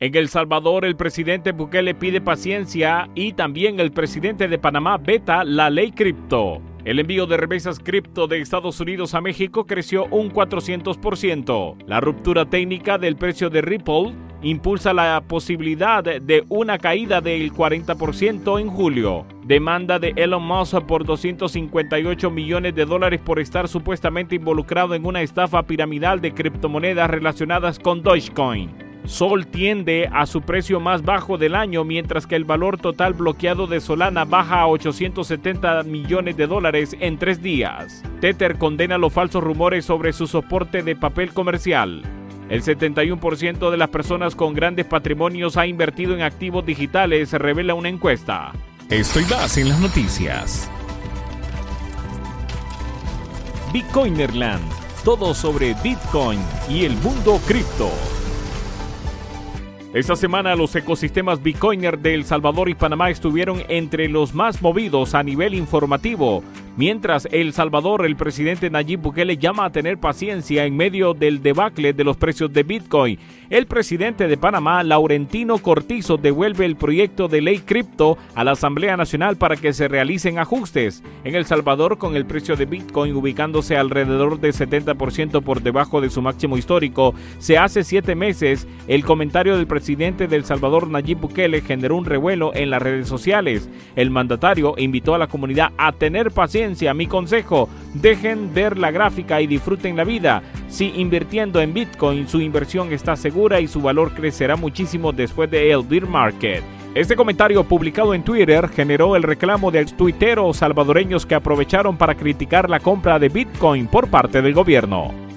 En El Salvador, el presidente Bukele pide paciencia y también el presidente de Panamá veta la ley cripto. El envío de remesas cripto de Estados Unidos a México creció un 400%. La ruptura técnica del precio de Ripple impulsa la posibilidad de una caída del 40% en julio. Demanda de Elon Musk por 258 millones de dólares por estar supuestamente involucrado en una estafa piramidal de criptomonedas relacionadas con Dogecoin. Sol tiende a su precio más bajo del año, mientras que el valor total bloqueado de Solana baja a 870 millones de dólares en tres días. Tether condena los falsos rumores sobre su soporte de papel comercial. El 71% de las personas con grandes patrimonios ha invertido en activos digitales, revela una encuesta. Estoy más en las noticias. Bitcoinerland, todo sobre Bitcoin y el mundo cripto. Esta semana los ecosistemas Bitcoiner de El Salvador y Panamá estuvieron entre los más movidos a nivel informativo, Mientras El Salvador, el presidente Nayib Bukele llama a tener paciencia en medio del debacle de los precios de Bitcoin. El presidente de Panamá, Laurentino Cortizo, devuelve el proyecto de ley cripto a la Asamblea Nacional para que se realicen ajustes. En El Salvador, con el precio de Bitcoin ubicándose alrededor de 70% por debajo de su máximo histórico, se hace siete meses, el comentario del presidente de El Salvador, Nayib Bukele, generó un revuelo en las redes sociales. El mandatario invitó a la comunidad a tener paciencia mi consejo, dejen ver la gráfica y disfruten la vida. Si invirtiendo en Bitcoin su inversión está segura y su valor crecerá muchísimo después de el bear market. Este comentario publicado en Twitter generó el reclamo de tuiteros salvadoreños que aprovecharon para criticar la compra de Bitcoin por parte del gobierno.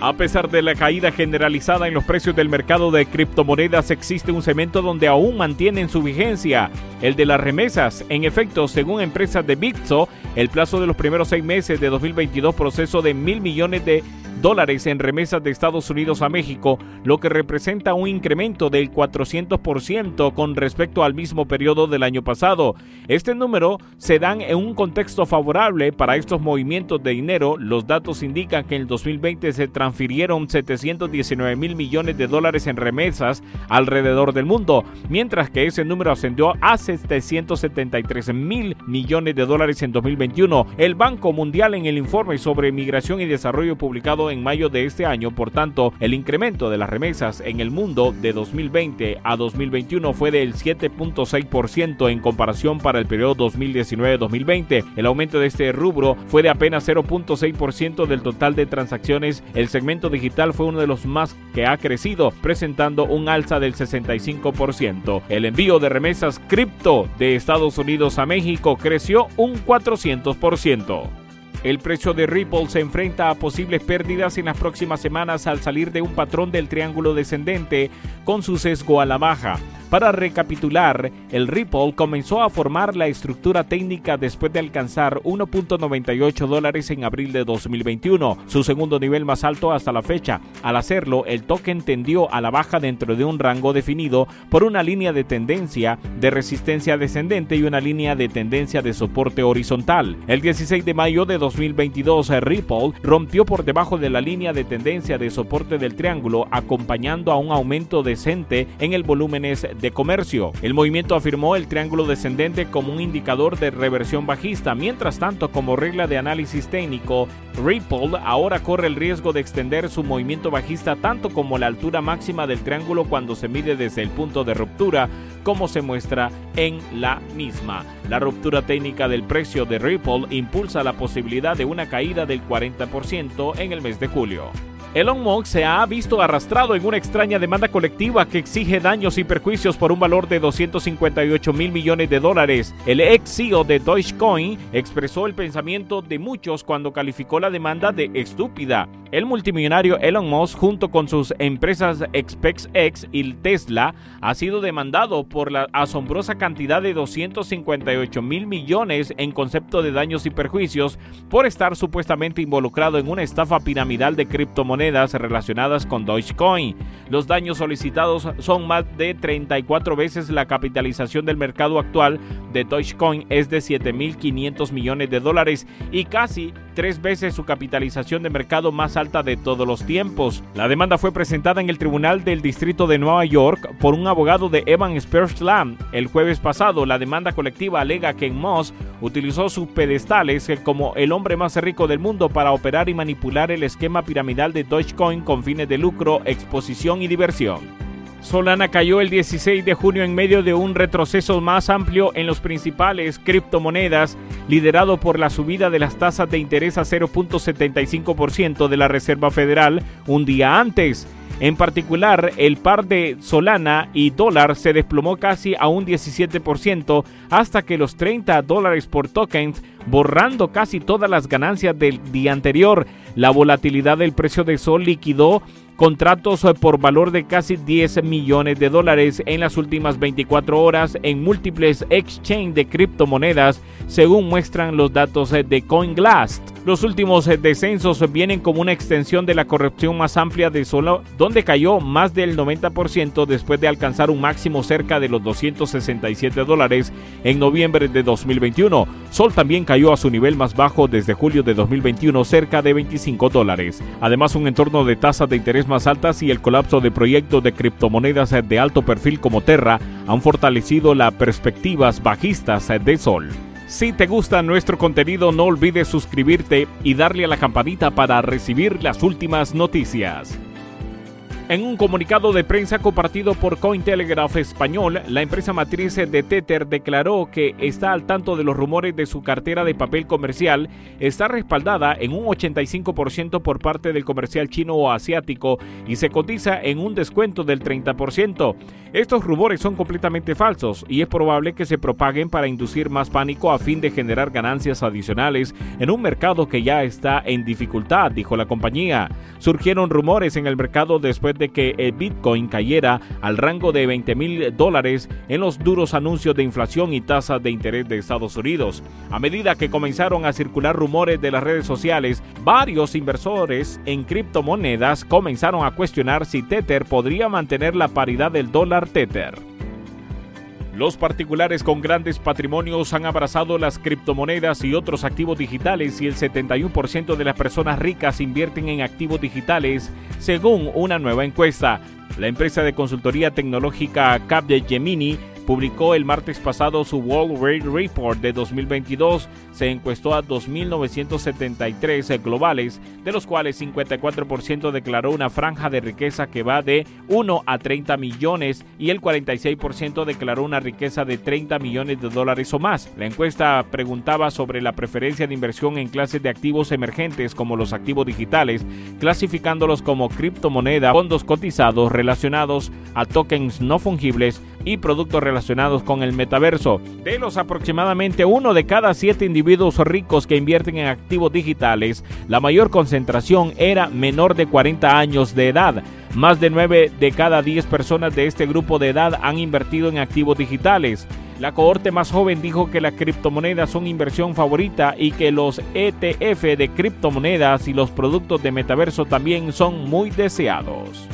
A pesar de la caída generalizada en los precios del mercado de criptomonedas, existe un cemento donde aún mantienen su vigencia, el de las remesas. En efecto, según empresas de Bitso, el plazo de los primeros seis meses de 2022 proceso de mil millones de dólares en remesas de Estados Unidos a México, lo que representa un incremento del 400% con respecto al mismo periodo del año pasado. Este número se dan en un contexto favorable para estos movimientos de dinero. Los datos indican que en el 2020 se transfirieron 719 mil millones de dólares en remesas alrededor del mundo, mientras que ese número ascendió a 773 mil millones de dólares en 2021. El Banco Mundial en el informe sobre migración y desarrollo publicado en mayo de este año, por tanto, el incremento de las remesas en el mundo de 2020 a 2021 fue del 7.6% en comparación para el periodo 2019-2020. El aumento de este rubro fue de apenas 0.6% del total de transacciones. Segmento digital fue uno de los más que ha crecido, presentando un alza del 65%. El envío de remesas cripto de Estados Unidos a México creció un 400%. El precio de Ripple se enfrenta a posibles pérdidas en las próximas semanas al salir de un patrón del triángulo descendente con su sesgo a la baja. Para recapitular, el Ripple comenzó a formar la estructura técnica después de alcanzar 1.98 dólares en abril de 2021, su segundo nivel más alto hasta la fecha. Al hacerlo, el token tendió a la baja dentro de un rango definido por una línea de tendencia de resistencia descendente y una línea de tendencia de soporte horizontal. El 16 de mayo de 2022, Ripple rompió por debajo de la línea de tendencia de soporte del triángulo, acompañando a un aumento decente en el volúmenes de comercio. El movimiento afirmó el triángulo descendente como un indicador de reversión bajista. Mientras tanto, como regla de análisis técnico, Ripple ahora corre el riesgo de extender su movimiento bajista tanto como la altura máxima del triángulo cuando se mide desde el punto de ruptura, como se muestra en la misma. La ruptura técnica del precio de Ripple impulsa la posibilidad de una caída del 40% en el mes de julio. Elon Musk se ha visto arrastrado en una extraña demanda colectiva que exige daños y perjuicios por un valor de 258 mil millones de dólares. El ex CEO de Dogecoin expresó el pensamiento de muchos cuando calificó la demanda de estúpida. El multimillonario Elon Musk, junto con sus empresas SpaceX y Tesla, ha sido demandado por la asombrosa cantidad de 258 mil millones en concepto de daños y perjuicios por estar supuestamente involucrado en una estafa piramidal de criptomonedas relacionadas con Dogecoin. Los daños solicitados son más de 34 veces la capitalización del mercado actual de Dogecoin es de 7.500 millones de dólares y casi tres veces su capitalización de mercado más alta de todos los tiempos. La demanda fue presentada en el Tribunal del Distrito de Nueva York por un abogado de Evan Slam. El jueves pasado, la demanda colectiva alega que Moss utilizó sus pedestales como el hombre más rico del mundo para operar y manipular el esquema piramidal de Dogecoin con fines de lucro, exposición y diversión. Solana cayó el 16 de junio en medio de un retroceso más amplio en los principales criptomonedas, liderado por la subida de las tasas de interés a 0.75% de la Reserva Federal un día antes. En particular, el par de Solana y dólar se desplomó casi a un 17% hasta que los 30 dólares por tokens, borrando casi todas las ganancias del día anterior. La volatilidad del precio de Sol liquidó contratos eh, por valor de casi 10 millones de dólares en las últimas 24 horas en múltiples exchange de criptomonedas, según muestran los datos eh, de CoinGlast. Los últimos eh, descensos vienen como una extensión de la corrección más amplia de Solo, donde cayó más del 90% después de alcanzar un máximo cerca de los 267 dólares en noviembre de 2021. Sol también cayó a su nivel más bajo desde julio de 2021, cerca de 25 dólares. Además, un entorno de tasas de interés más altas y el colapso de proyectos de criptomonedas de alto perfil como Terra han fortalecido las perspectivas bajistas de Sol. Si te gusta nuestro contenido no olvides suscribirte y darle a la campanita para recibir las últimas noticias. En un comunicado de prensa compartido por Cointelegraph Español, la empresa matriz de Tether declaró que está al tanto de los rumores de su cartera de papel comercial, está respaldada en un 85% por parte del comercial chino o asiático y se cotiza en un descuento del 30%. Estos rumores son completamente falsos y es probable que se propaguen para inducir más pánico a fin de generar ganancias adicionales en un mercado que ya está en dificultad, dijo la compañía. Surgieron rumores en el mercado después de que el Bitcoin cayera al rango de 20 mil dólares en los duros anuncios de inflación y tasas de interés de Estados Unidos. A medida que comenzaron a circular rumores de las redes sociales, varios inversores en criptomonedas comenzaron a cuestionar si Tether podría mantener la paridad del dólar Tether. Los particulares con grandes patrimonios han abrazado las criptomonedas y otros activos digitales y el 71% de las personas ricas invierten en activos digitales, según una nueva encuesta. La empresa de consultoría tecnológica Capgemini publicó el martes pasado su World Rate Report de 2022. Se encuestó a 2.973 globales, de los cuales 54% declaró una franja de riqueza que va de 1 a 30 millones y el 46% declaró una riqueza de 30 millones de dólares o más. La encuesta preguntaba sobre la preferencia de inversión en clases de activos emergentes como los activos digitales, clasificándolos como criptomoneda, fondos cotizados relacionados a tokens no fungibles y productos relacionados con el metaverso. De los aproximadamente uno de cada siete individuos ricos que invierten en activos digitales, la mayor concentración era menor de 40 años de edad. Más de 9 de cada 10 personas de este grupo de edad han invertido en activos digitales. La cohorte más joven dijo que las criptomonedas son inversión favorita y que los ETF de criptomonedas y los productos de metaverso también son muy deseados.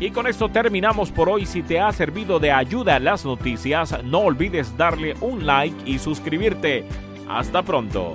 Y con esto terminamos por hoy. Si te ha servido de ayuda las noticias, no olvides darle un like y suscribirte. Hasta pronto.